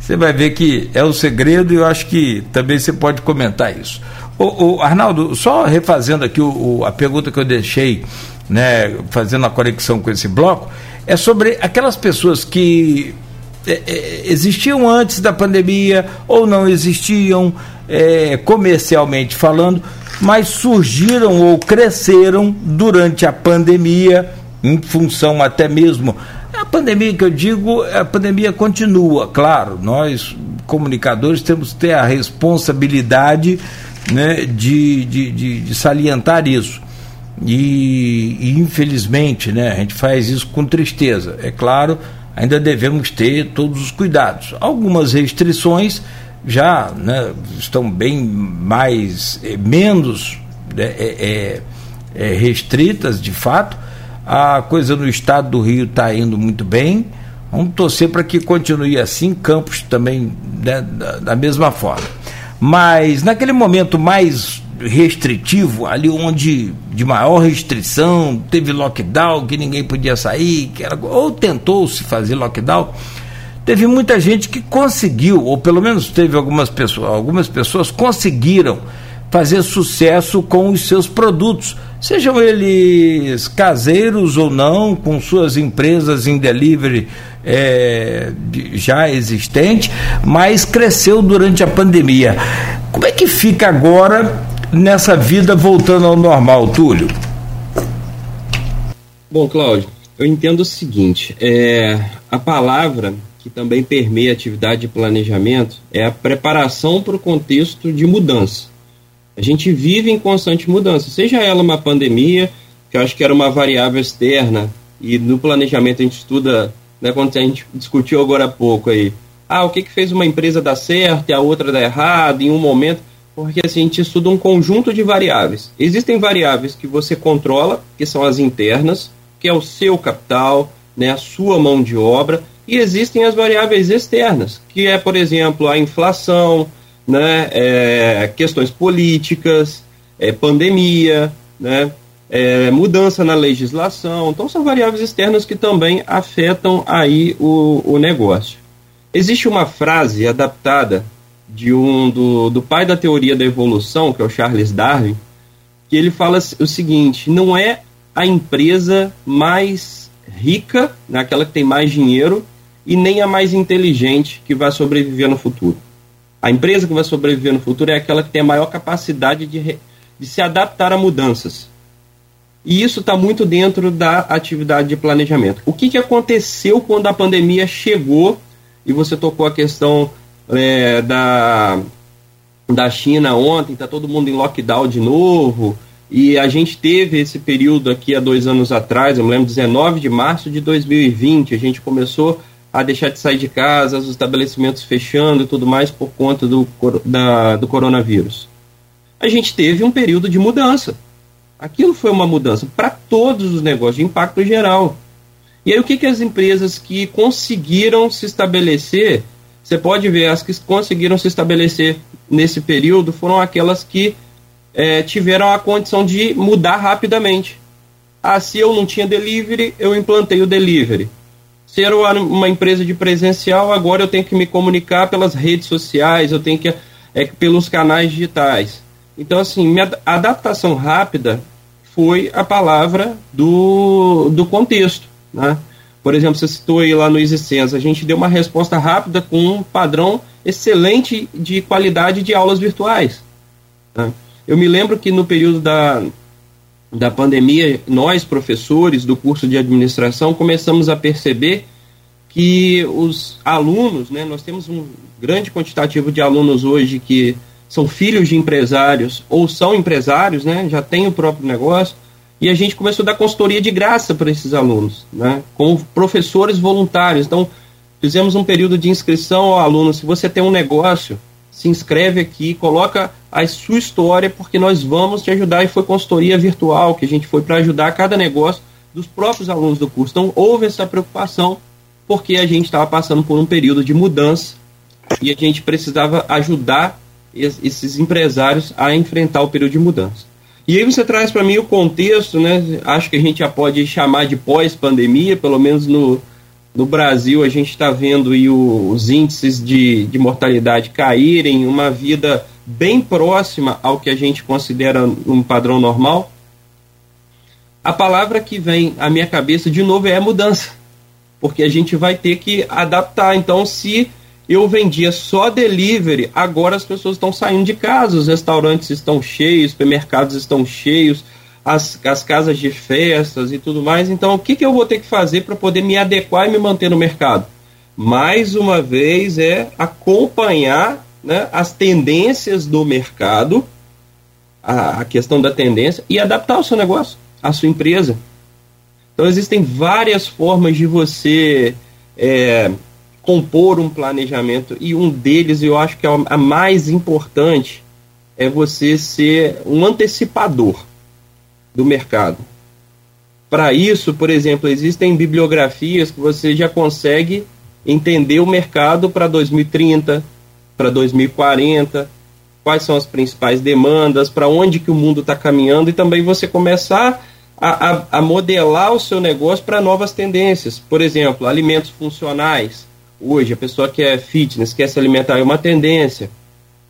você vai ver que é o segredo e eu acho que também você pode comentar isso. O, o Arnaldo, só refazendo aqui o, o, a pergunta que eu deixei, né, fazendo a conexão com esse bloco, é sobre aquelas pessoas que é, é, existiam antes da pandemia ou não existiam é, comercialmente falando, mas surgiram ou cresceram durante a pandemia, em função até mesmo a pandemia que eu digo, a pandemia continua, claro. Nós, comunicadores, temos que ter a responsabilidade né, de, de, de, de salientar isso. E, e, infelizmente, né, a gente faz isso com tristeza. É claro, ainda devemos ter todos os cuidados. Algumas restrições já né, estão bem mais, é, menos é, é, restritas, de fato, a coisa no estado do Rio está indo muito bem. Vamos torcer para que continue assim, Campos também né, da, da mesma forma. Mas naquele momento mais restritivo, ali onde de maior restrição, teve lockdown, que ninguém podia sair, que era, ou tentou-se fazer lockdown, teve muita gente que conseguiu, ou pelo menos teve algumas pessoas, algumas pessoas conseguiram fazer sucesso com os seus produtos sejam eles caseiros ou não, com suas empresas em delivery é, já existente, mas cresceu durante a pandemia. Como é que fica agora nessa vida voltando ao normal, Túlio? Bom, Cláudio, eu entendo o seguinte: é, a palavra que também permeia a atividade de planejamento é a preparação para o contexto de mudança. A gente vive em constante mudança, seja ela uma pandemia, que eu acho que era uma variável externa, e no planejamento a gente estuda, né, quando a gente discutiu agora há pouco aí, ah, o que, que fez uma empresa dar certo e a outra dar errado em um momento, porque assim, a gente estuda um conjunto de variáveis. Existem variáveis que você controla, que são as internas, que é o seu capital, né, a sua mão de obra, e existem as variáveis externas, que é, por exemplo, a inflação, né, é, questões políticas, é, pandemia, né, é, mudança na legislação. Então são variáveis externas que também afetam aí o, o negócio. Existe uma frase adaptada de um do, do pai da teoria da evolução, que é o Charles Darwin, que ele fala o seguinte: não é a empresa mais rica, naquela que tem mais dinheiro, e nem a mais inteligente que vai sobreviver no futuro. A empresa que vai sobreviver no futuro é aquela que tem a maior capacidade de, de se adaptar a mudanças. E isso está muito dentro da atividade de planejamento. O que, que aconteceu quando a pandemia chegou e você tocou a questão é, da, da China ontem, está todo mundo em lockdown de novo, e a gente teve esse período aqui há dois anos atrás, eu me lembro, 19 de março de 2020, a gente começou a deixar de sair de casa, os estabelecimentos fechando e tudo mais por conta do, da, do coronavírus. A gente teve um período de mudança. Aquilo foi uma mudança para todos os negócios, de impacto geral. E aí o que, que as empresas que conseguiram se estabelecer, você pode ver, as que conseguiram se estabelecer nesse período foram aquelas que é, tiveram a condição de mudar rapidamente. Ah, se eu não tinha delivery, eu implantei o delivery. Se era uma empresa de presencial, agora eu tenho que me comunicar pelas redes sociais, eu tenho que é, pelos canais digitais. Então, assim, minha adaptação rápida foi a palavra do, do contexto. Né? Por exemplo, você citou aí lá no EasySense, a gente deu uma resposta rápida com um padrão excelente de qualidade de aulas virtuais. Né? Eu me lembro que no período da, da pandemia, nós, professores do curso de administração, começamos a perceber que os alunos, né, nós temos um grande quantitativo de alunos hoje que são filhos de empresários ou são empresários, né, já têm o próprio negócio, e a gente começou a dar consultoria de graça para esses alunos, né, com professores voluntários. Então, fizemos um período de inscrição ao aluno. Se você tem um negócio, se inscreve aqui, coloca a sua história, porque nós vamos te ajudar. E foi consultoria virtual que a gente foi para ajudar cada negócio dos próprios alunos do curso. Então, houve essa preocupação, porque a gente estava passando por um período de mudança e a gente precisava ajudar esses empresários a enfrentar o período de mudança. E aí você traz para mim o contexto, né? Acho que a gente já pode chamar de pós-pandemia, pelo menos no, no Brasil a gente está vendo aí o, os índices de, de mortalidade caírem, uma vida bem próxima ao que a gente considera um padrão normal. A palavra que vem à minha cabeça de novo é mudança, porque a gente vai ter que adaptar. Então, se eu vendia só delivery, agora as pessoas estão saindo de casa, os restaurantes estão cheios, supermercados estão cheios, as, as casas de festas e tudo mais. Então, o que, que eu vou ter que fazer para poder me adequar e me manter no mercado? Mais uma vez, é acompanhar né, as tendências do mercado, a, a questão da tendência, e adaptar o seu negócio, a sua empresa. Então, existem várias formas de você. É, compor um planejamento e um deles, eu acho que é a mais importante, é você ser um antecipador do mercado. Para isso, por exemplo, existem bibliografias que você já consegue entender o mercado para 2030, para 2040, quais são as principais demandas, para onde que o mundo está caminhando e também você começar a, a, a modelar o seu negócio para novas tendências. Por exemplo, alimentos funcionais hoje, a pessoa que é fitness, quer se alimentar, é uma tendência.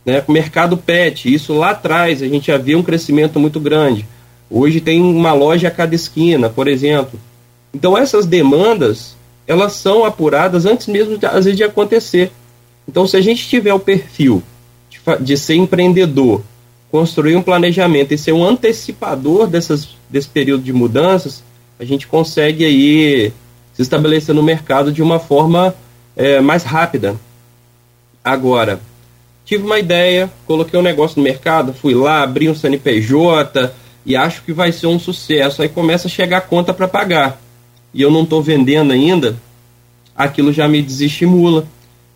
Né? Mercado pet, isso lá atrás a gente já um crescimento muito grande. Hoje tem uma loja a cada esquina, por exemplo. Então essas demandas, elas são apuradas antes mesmo, de, às vezes, de acontecer. Então se a gente tiver o perfil de, de ser empreendedor, construir um planejamento e ser um antecipador dessas, desse período de mudanças, a gente consegue aí se estabelecer no mercado de uma forma é, mais rápida. Agora, tive uma ideia, coloquei um negócio no mercado, fui lá, abri um CNPJ e acho que vai ser um sucesso. Aí começa a chegar a conta para pagar e eu não estou vendendo ainda, aquilo já me desestimula.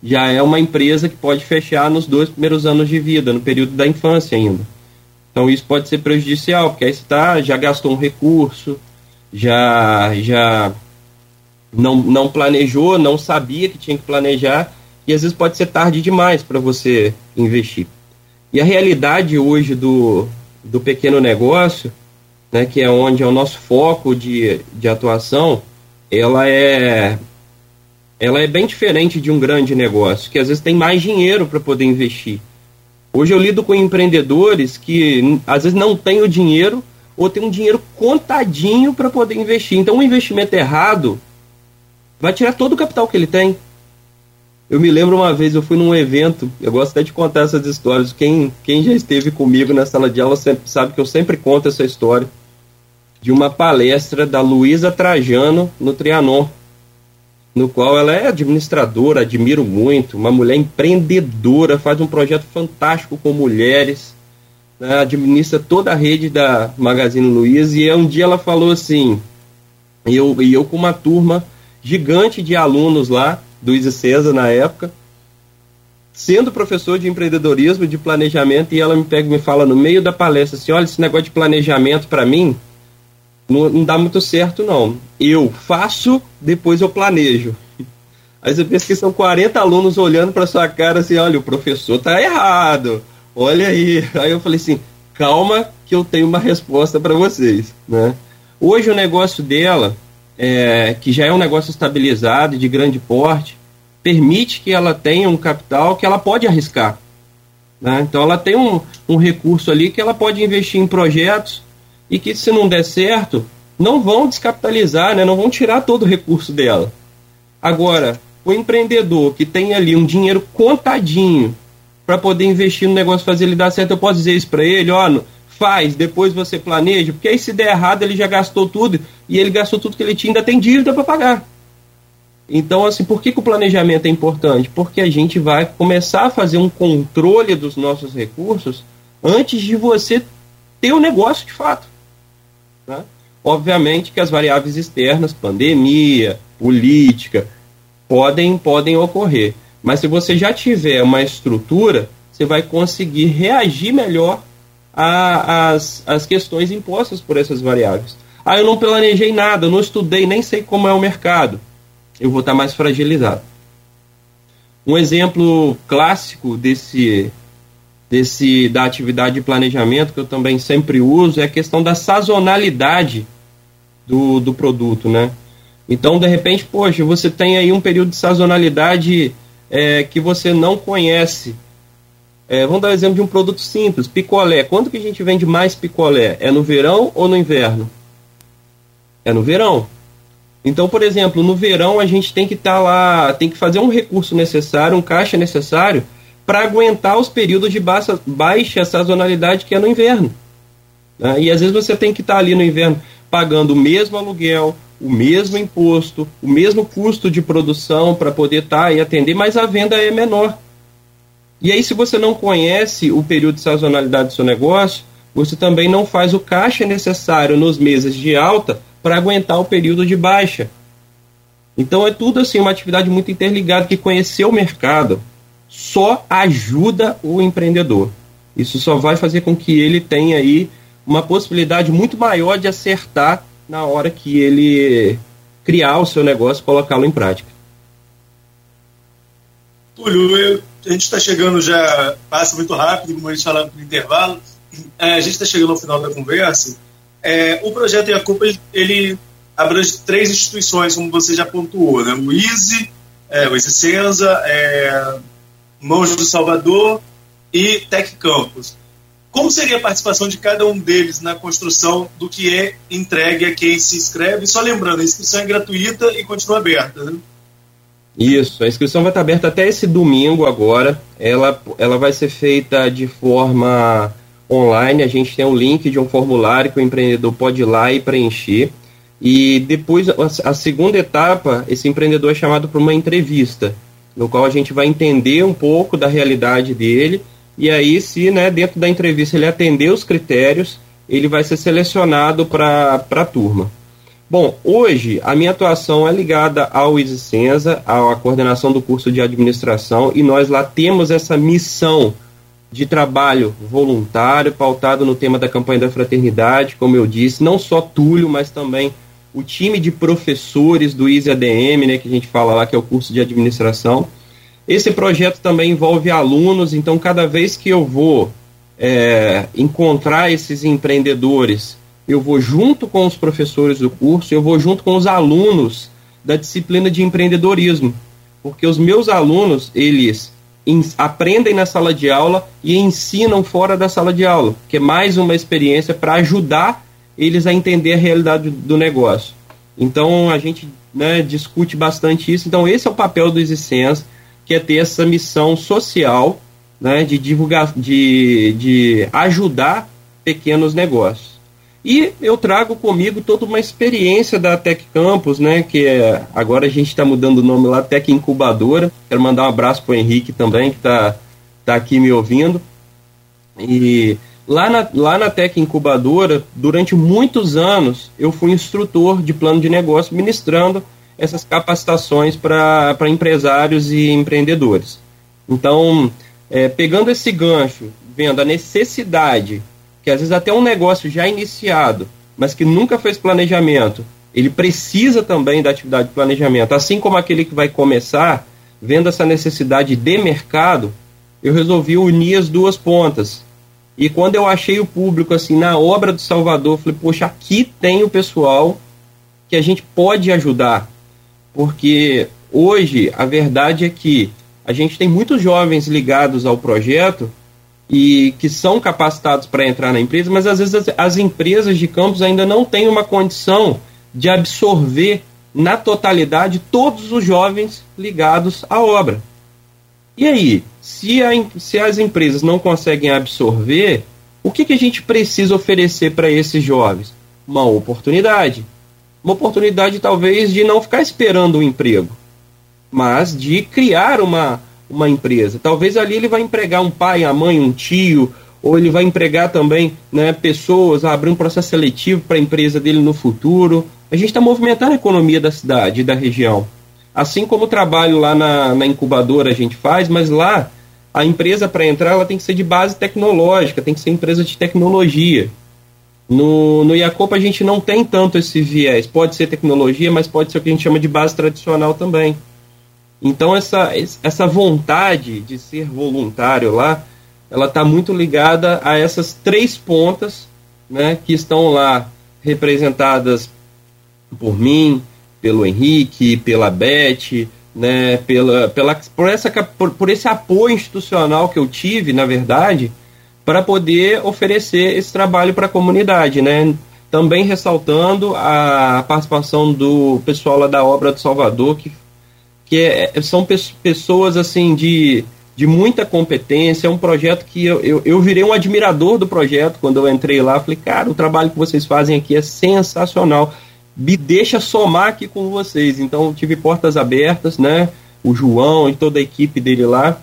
Já é uma empresa que pode fechar nos dois primeiros anos de vida, no período da infância ainda. Então isso pode ser prejudicial, porque aí você tá, já gastou um recurso, já, já não, não planejou, não sabia que tinha que planejar, e às vezes pode ser tarde demais para você investir. E a realidade hoje do, do pequeno negócio, né, que é onde é o nosso foco de, de atuação, ela é, ela é bem diferente de um grande negócio, que às vezes tem mais dinheiro para poder investir. Hoje eu lido com empreendedores que às vezes não têm o dinheiro ou tem um dinheiro contadinho para poder investir. Então, um investimento errado vai tirar todo o capital que ele tem. Eu me lembro uma vez, eu fui num evento, eu gosto até de contar essas histórias. Quem, quem já esteve comigo na sala de aula sempre, sabe que eu sempre conto essa história de uma palestra da Luísa Trajano no Trianon, no qual ela é administradora, admiro muito, uma mulher empreendedora, faz um projeto fantástico com mulheres, né, administra toda a rede da Magazine Luiza, e um dia ela falou assim, eu, e eu com uma turma gigante de alunos lá, do César na época, sendo professor de empreendedorismo, de planejamento, e ela me pega e me fala no meio da palestra assim, olha, esse negócio de planejamento para mim não, não dá muito certo não. Eu faço, depois eu planejo. (laughs) Aí você pensa que são 40 alunos olhando para sua cara assim, olha, o professor tá errado. Olha aí. (laughs) Aí eu falei assim, calma que eu tenho uma resposta para vocês, né? Hoje o negócio dela, é, que já é um negócio estabilizado de grande porte, permite que ela tenha um capital que ela pode arriscar. Né? Então ela tem um, um recurso ali que ela pode investir em projetos e que se não der certo, não vão descapitalizar, né? não vão tirar todo o recurso dela. Agora, o empreendedor que tem ali um dinheiro contadinho para poder investir no negócio, fazer ele dar certo, eu posso dizer isso para ele, ó, faz, depois você planeja, porque aí se der errado ele já gastou tudo e ele gastou tudo que ele tinha, ainda tem dívida para pagar. Então, assim, por que, que o planejamento é importante? Porque a gente vai começar a fazer um controle dos nossos recursos antes de você ter o negócio de fato. Né? Obviamente que as variáveis externas, pandemia, política, podem, podem ocorrer. Mas se você já tiver uma estrutura, você vai conseguir reagir melhor às, às questões impostas por essas variáveis. Ah, eu não planejei nada, não estudei, nem sei como é o mercado. Eu vou estar mais fragilizado. Um exemplo clássico desse, desse da atividade de planejamento que eu também sempre uso é a questão da sazonalidade do, do produto, né? Então, de repente, poxa, você tem aí um período de sazonalidade é, que você não conhece. É, vamos dar o um exemplo de um produto simples, picolé. Quando que a gente vende mais picolé? É no verão ou no inverno? É no verão. Então, por exemplo, no verão a gente tem que estar tá lá, tem que fazer um recurso necessário, um caixa necessário para aguentar os períodos de baixa, baixa sazonalidade que é no inverno. Né? E às vezes você tem que estar tá ali no inverno pagando o mesmo aluguel, o mesmo imposto, o mesmo custo de produção para poder estar tá e atender, mas a venda é menor. E aí, se você não conhece o período de sazonalidade do seu negócio, você também não faz o caixa necessário nos meses de alta para aguentar o período de baixa. Então é tudo assim uma atividade muito interligada que conhecer o mercado, só ajuda o empreendedor. Isso só vai fazer com que ele tenha aí uma possibilidade muito maior de acertar na hora que ele criar o seu negócio colocá-lo em prática. Túlio, a gente está chegando já, passa muito rápido, como a gente falava no intervalo, é, a gente está chegando ao final da conversa. É, o projeto Iacupa, ele, ele abrange três instituições, como você já pontuou, né? o ISE, é, o ISE Senza, é, Mãos do Salvador e Tec Campus. Como seria a participação de cada um deles na construção do que é entregue a quem se inscreve? Só lembrando, a inscrição é gratuita e continua aberta, né? Isso, a inscrição vai estar aberta até esse domingo agora. Ela, ela vai ser feita de forma online. A gente tem um link de um formulário que o empreendedor pode ir lá e preencher. E depois, a, segunda etapa, esse empreendedor é chamado para uma entrevista no qual a gente vai entender um pouco da realidade dele e aí se né, dentro da entrevista ele atender os critérios, ele vai ser selecionado para a turma. Bom, hoje a minha atuação é ligada ao ISICENSA, à coordenação do curso de administração, e nós lá temos essa missão de trabalho voluntário, pautado no tema da campanha da fraternidade, como eu disse, não só Túlio, mas também o time de professores do ISADM, né, que a gente fala lá que é o curso de administração. Esse projeto também envolve alunos, então cada vez que eu vou é, encontrar esses empreendedores, eu vou junto com os professores do curso, eu vou junto com os alunos da disciplina de empreendedorismo, porque os meus alunos, eles aprendem na sala de aula e ensinam fora da sala de aula, que é mais uma experiência para ajudar eles a entender a realidade do negócio. Então a gente né, discute bastante isso. Então esse é o papel do Existência, que é ter essa missão social né, de divulgar, de, de ajudar pequenos negócios. E eu trago comigo toda uma experiência da Tec Campus, né? Que é, agora a gente está mudando o nome lá, Tec Incubadora. Quero mandar um abraço para o Henrique também, que está tá aqui me ouvindo. E lá na, lá na Tec Incubadora, durante muitos anos, eu fui instrutor de plano de negócio, ministrando essas capacitações para empresários e empreendedores. Então, é, pegando esse gancho, vendo a necessidade que às vezes até um negócio já iniciado, mas que nunca fez planejamento, ele precisa também da atividade de planejamento. Assim como aquele que vai começar, vendo essa necessidade de mercado, eu resolvi unir as duas pontas. E quando eu achei o público assim na obra do Salvador, falei, poxa, aqui tem o pessoal que a gente pode ajudar. Porque hoje a verdade é que a gente tem muitos jovens ligados ao projeto e que são capacitados para entrar na empresa, mas às vezes as, as, empresas de campus ainda não têm uma condição de absorver na totalidade todos os jovens ligados à obra. E aí, se, a, se as empresas não conseguem absorver, o que, que a gente precisa oferecer para esses jovens? Uma oportunidade. Uma oportunidade, talvez, de não ficar esperando um emprego, mas de criar uma, uma empresa. Talvez ali ele vai empregar um pai, a mãe, um tio, ou ele vai empregar também né, pessoas, abrir um processo seletivo para a empresa dele no futuro. A gente está movimentando a economia da cidade da região. Assim como o trabalho lá na, na incubadora a gente faz, mas lá a empresa para entrar ela tem que ser de base tecnológica, tem que ser empresa de tecnologia. No, no Iacopa a gente não tem tanto esse viés. Pode ser tecnologia, mas pode ser o que a gente chama de base tradicional também. Então essa, essa vontade de ser voluntário lá, ela está muito ligada a essas três pontas, né, que estão lá representadas por mim, pelo Henrique, pela Beth, né, pela, pela, por, essa, por, por esse apoio institucional que eu tive, na verdade, para poder oferecer esse trabalho para a comunidade, né? Também ressaltando a participação do pessoal lá da obra do Salvador, que que é, é são pessoas assim de, de muita competência. É um projeto que eu, eu, eu, virei um admirador do projeto quando eu entrei lá. Falei, cara, o trabalho que vocês fazem aqui é sensacional. Me deixa somar aqui com vocês. Então, tive portas abertas, né? O João e toda a equipe dele lá.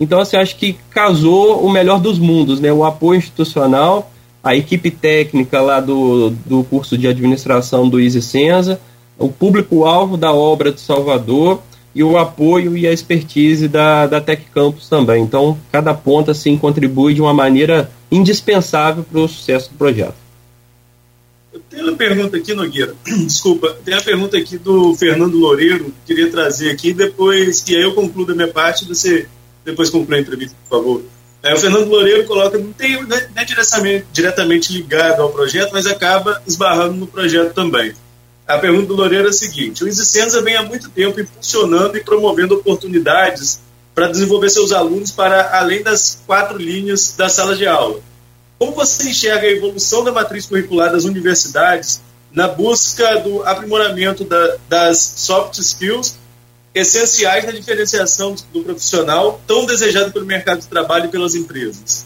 Então, assim, acho que casou o melhor dos mundos, né? O apoio institucional, a equipe técnica lá do, do curso de administração do Easy Senza, o público-alvo da obra de Salvador e o apoio e a expertise da, da Tech Campus também. Então, cada ponta assim contribui de uma maneira indispensável para o sucesso do projeto. Tenho uma pergunta aqui, Nogueira. (clears throat) Desculpa, tem uma pergunta aqui do Fernando Loureiro, que queria trazer aqui, depois que aí eu concluo da minha parte, você depois conclui a entrevista, por favor. É, o Fernando Loureiro coloca, não, tem, não é diretamente, diretamente ligado ao projeto, mas acaba esbarrando no projeto também. A pergunta do Loureiro é a seguinte: o Isicenza vem há muito tempo impulsionando e promovendo oportunidades para desenvolver seus alunos para além das quatro linhas da sala de aula. Como você enxerga a evolução da matriz curricular das universidades na busca do aprimoramento da, das soft skills essenciais na diferenciação do profissional tão desejado pelo mercado de trabalho e pelas empresas?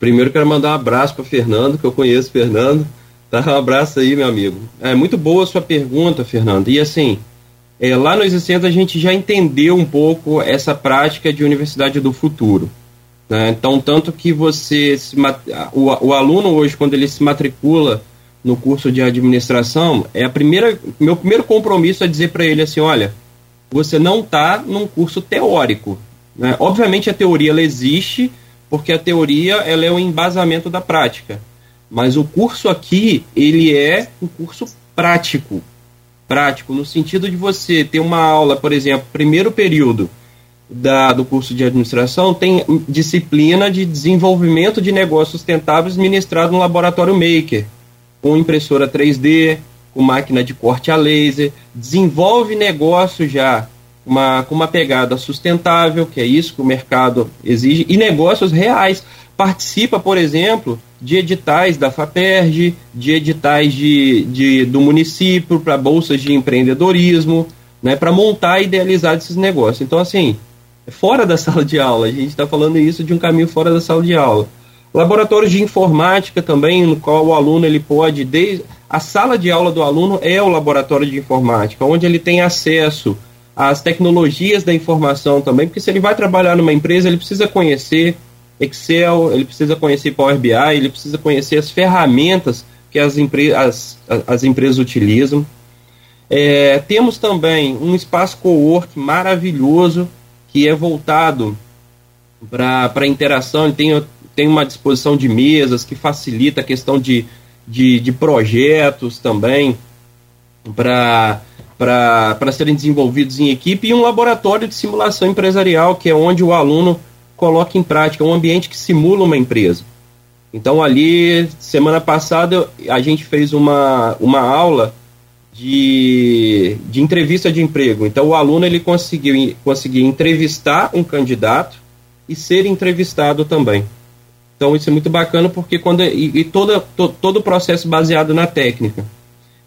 Primeiro quero mandar um abraço para Fernando, que eu conheço Fernando Tá, um abraço aí, meu amigo. É muito boa a sua pergunta, Fernando. E assim, é, lá no Existência a gente já entendeu um pouco essa prática de universidade do futuro. Né? Então, tanto que você, se, o, o aluno hoje, quando ele se matricula no curso de administração, é a primeira, meu primeiro compromisso é dizer para ele assim, olha, você não está num curso teórico. Né? Obviamente a teoria ela existe, porque a teoria ela é o embasamento da prática. Mas o curso aqui, ele é um curso prático. Prático, no sentido de você ter uma aula, por exemplo, primeiro período da, do curso de administração, tem disciplina de desenvolvimento de negócios sustentáveis ministrado no laboratório Maker, com impressora 3D, com máquina de corte a laser, desenvolve negócio já uma, com uma pegada sustentável, que é isso que o mercado exige, e negócios reais. Participa, por exemplo, de editais da FAPERJ, de editais de, de, do município para bolsas de empreendedorismo, né, para montar e idealizar esses negócios. Então, assim, fora da (laughs) sala de aula, a gente está falando isso de um caminho fora da sala de aula. Laboratórios de informática também, no qual o aluno ele pode, desde a sala de aula do aluno é o laboratório de informática, onde ele tem acesso às tecnologias da informação também, porque se ele vai trabalhar numa empresa, ele precisa conhecer Excel, ele precisa conhecer Power BI, ele precisa conhecer as ferramentas que as, empre as, as empresas utilizam. É, temos também um espaço co-work maravilhoso que é voltado para interação, ele tem, tem uma disposição de mesas que facilita a questão de, de, de projetos também para serem desenvolvidos em equipe e um laboratório de simulação empresarial, que é onde o aluno coloca em prática, um ambiente que simula uma empresa. Então ali, semana passada, a gente fez uma, uma aula de, de entrevista de emprego. Então o aluno ele conseguiu, conseguiu entrevistar um candidato e ser entrevistado também. Então isso é muito bacana porque quando e, e toda, to, todo o processo baseado na técnica.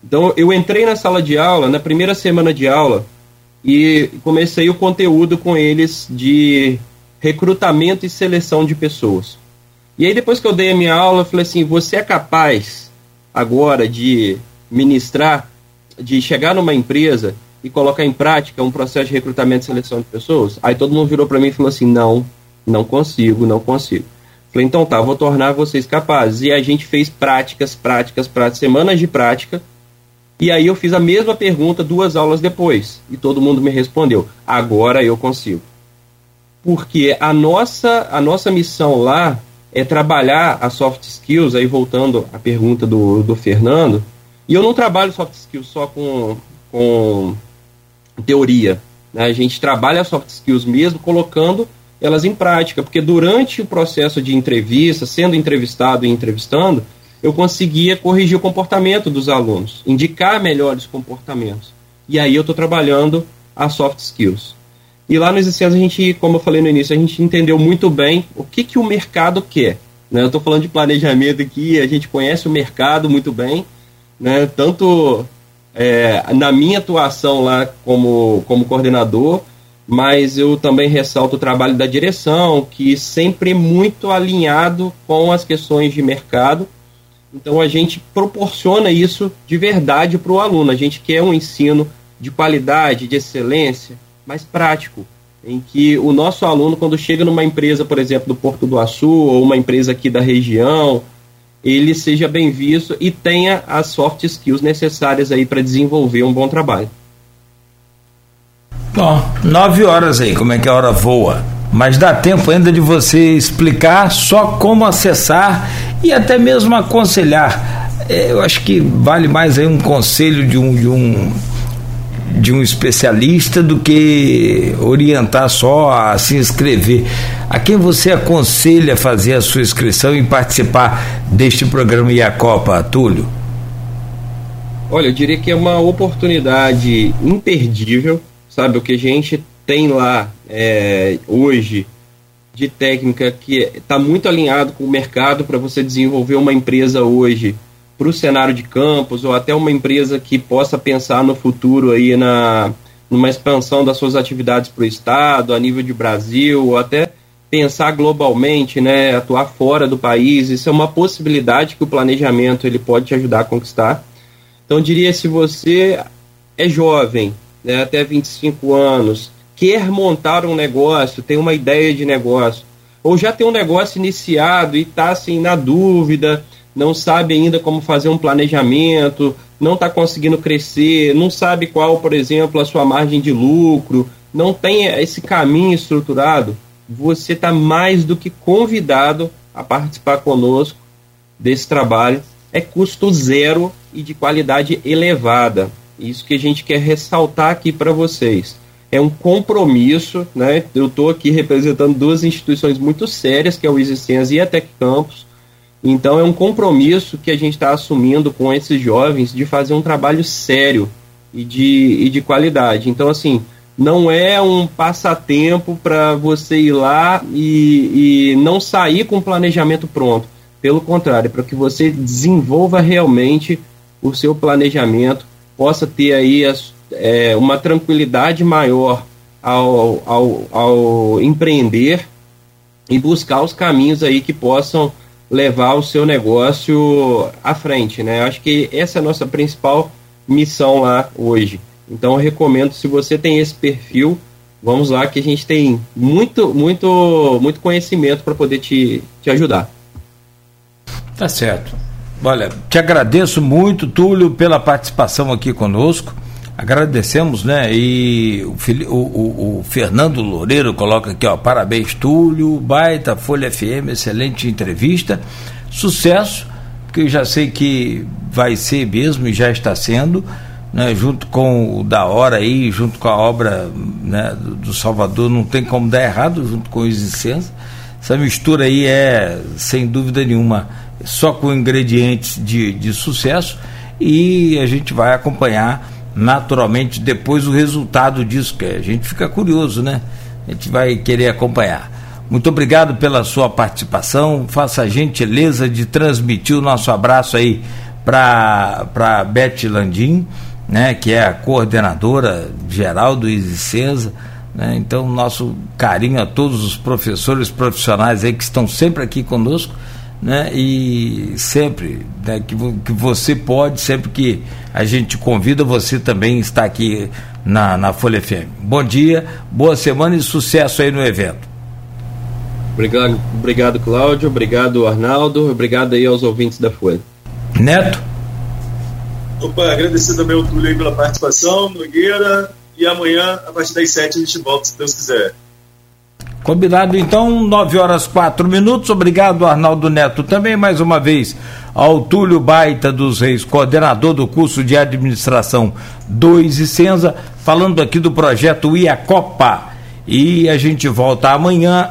Então eu entrei na sala de aula na primeira semana de aula e comecei o conteúdo com eles de recrutamento e seleção de pessoas. E aí depois que eu dei a minha aula, eu falei assim: "Você é capaz agora de ministrar, de chegar numa empresa e colocar em prática um processo de recrutamento e seleção de pessoas?" Aí todo mundo virou para mim e falou assim: "Não, não consigo, não consigo." Falei, então tá, vou tornar vocês capazes. E a gente fez práticas, práticas, práticas, semanas de prática. E aí eu fiz a mesma pergunta duas aulas depois. E todo mundo me respondeu: agora eu consigo. Porque a nossa, a nossa missão lá é trabalhar as soft skills, aí voltando à pergunta do, do Fernando, e eu não trabalho soft skills só com, com teoria. Né? A gente trabalha soft skills mesmo colocando elas em prática, porque durante o processo de entrevista, sendo entrevistado e entrevistando, eu conseguia corrigir o comportamento dos alunos, indicar melhores comportamentos. E aí eu estou trabalhando as soft skills. E lá no ICCS a gente, como eu falei no início, a gente entendeu muito bem o que, que o mercado quer. Né? Eu estou falando de planejamento aqui, a gente conhece o mercado muito bem, né? tanto é, na minha atuação lá como, como coordenador, mas eu também ressalto o trabalho da direção, que sempre é muito alinhado com as questões de mercado. Então a gente proporciona isso de verdade para o aluno. A gente quer um ensino de qualidade, de excelência, mais prático, em que o nosso aluno, quando chega numa empresa, por exemplo, do Porto do Açu, ou uma empresa aqui da região, ele seja bem visto e tenha as soft skills necessárias aí para desenvolver um bom trabalho. Bom, nove horas aí, como é que a hora voa? Mas dá tempo ainda de você explicar só como acessar e até mesmo aconselhar. É, eu acho que vale mais aí um conselho de um, de um de um especialista do que orientar só a se inscrever. A quem você aconselha fazer a sua inscrição e participar deste programa e a Copa, Túlio? Olha, eu diria que é uma oportunidade imperdível sabe? O que a gente tem lá é, hoje de técnica que está muito alinhado com o mercado para você desenvolver uma empresa hoje para o cenário de campos ou até uma empresa que possa pensar no futuro aí na numa expansão das suas atividades para o estado, a nível de Brasil, ou até pensar globalmente, né, atuar fora do país. Isso é uma possibilidade que o planejamento ele pode te ajudar a conquistar. Então, diria se você é jovem, né, até 25 anos, quer montar um negócio, tem uma ideia de negócio, ou já tem um negócio iniciado e está assim na dúvida, não sabe ainda como fazer um planejamento, não está conseguindo crescer, não sabe qual, por exemplo, a sua margem de lucro, não tem esse caminho estruturado, você está mais do que convidado a participar conosco desse trabalho. É custo zero e de qualidade elevada. Isso que a gente quer ressaltar aqui para vocês. É um compromisso, né? Eu estou aqui representando duas instituições muito sérias, que é o Existência e a Tec Campus. Então é um compromisso que a gente está assumindo com esses jovens de fazer um trabalho sério e de, e de qualidade. Então, assim, não é um passatempo para você ir lá e, e não sair com o planejamento pronto. Pelo contrário, para que você desenvolva realmente o seu planejamento, possa ter aí as, é, uma tranquilidade maior ao, ao, ao empreender e buscar os caminhos aí que possam levar o seu negócio à frente, né? Acho que essa é a nossa principal missão lá hoje. Então recomendo, se você tem esse perfil, vamos lá que a gente tem muito, muito, muito conhecimento para poder te, te ajudar. Tá certo. Olha, te agradeço muito, Túlio, pela participação aqui conosco. Agradecemos, né? E o, o, o, Fernando Loureiro coloca aqui, ó, parabéns, Túlio, baita, Folha FM, excelente entrevista, sucesso, que eu já sei que vai ser mesmo e já está sendo, né? Junto com o da hora aí, junto com a obra né, do Salvador, não tem como dar errado, junto com os incêndios. Essa mistura aí é, sem dúvida nenhuma, só com ingredientes de, de sucesso e a gente vai acompanhar naturalmente depois o resultado disso, que a gente fica curioso, né? A gente vai querer acompanhar. Muito obrigado pela sua participação. Faça a gentileza de transmitir o nosso abraço aí para Beth Landim, né, que é a coordenadora geral do ISICESA. Né? Então, nosso carinho a todos os professores profissionais aí que estão sempre aqui conosco né? E sempre né, que, que você pode, sempre que a gente convida, você também está aqui na, na Folha FM. Bom dia, boa semana e sucesso aí no evento. Obrigado, obrigado Cláudio, obrigado Arnaldo, obrigado aí aos ouvintes da Folha. Neto. Opa, agradecer também ao Túlio aí pela participação, Nogueira, e amanhã, a partir das 7, a gente volta, se Deus quiser. Combinado então, 9 horas 4 minutos. Obrigado, Arnaldo Neto, também mais uma vez ao Túlio Baita dos Reis, coordenador do curso de administração 2 e Senza, falando aqui do projeto IACOPA. E a gente volta amanhã.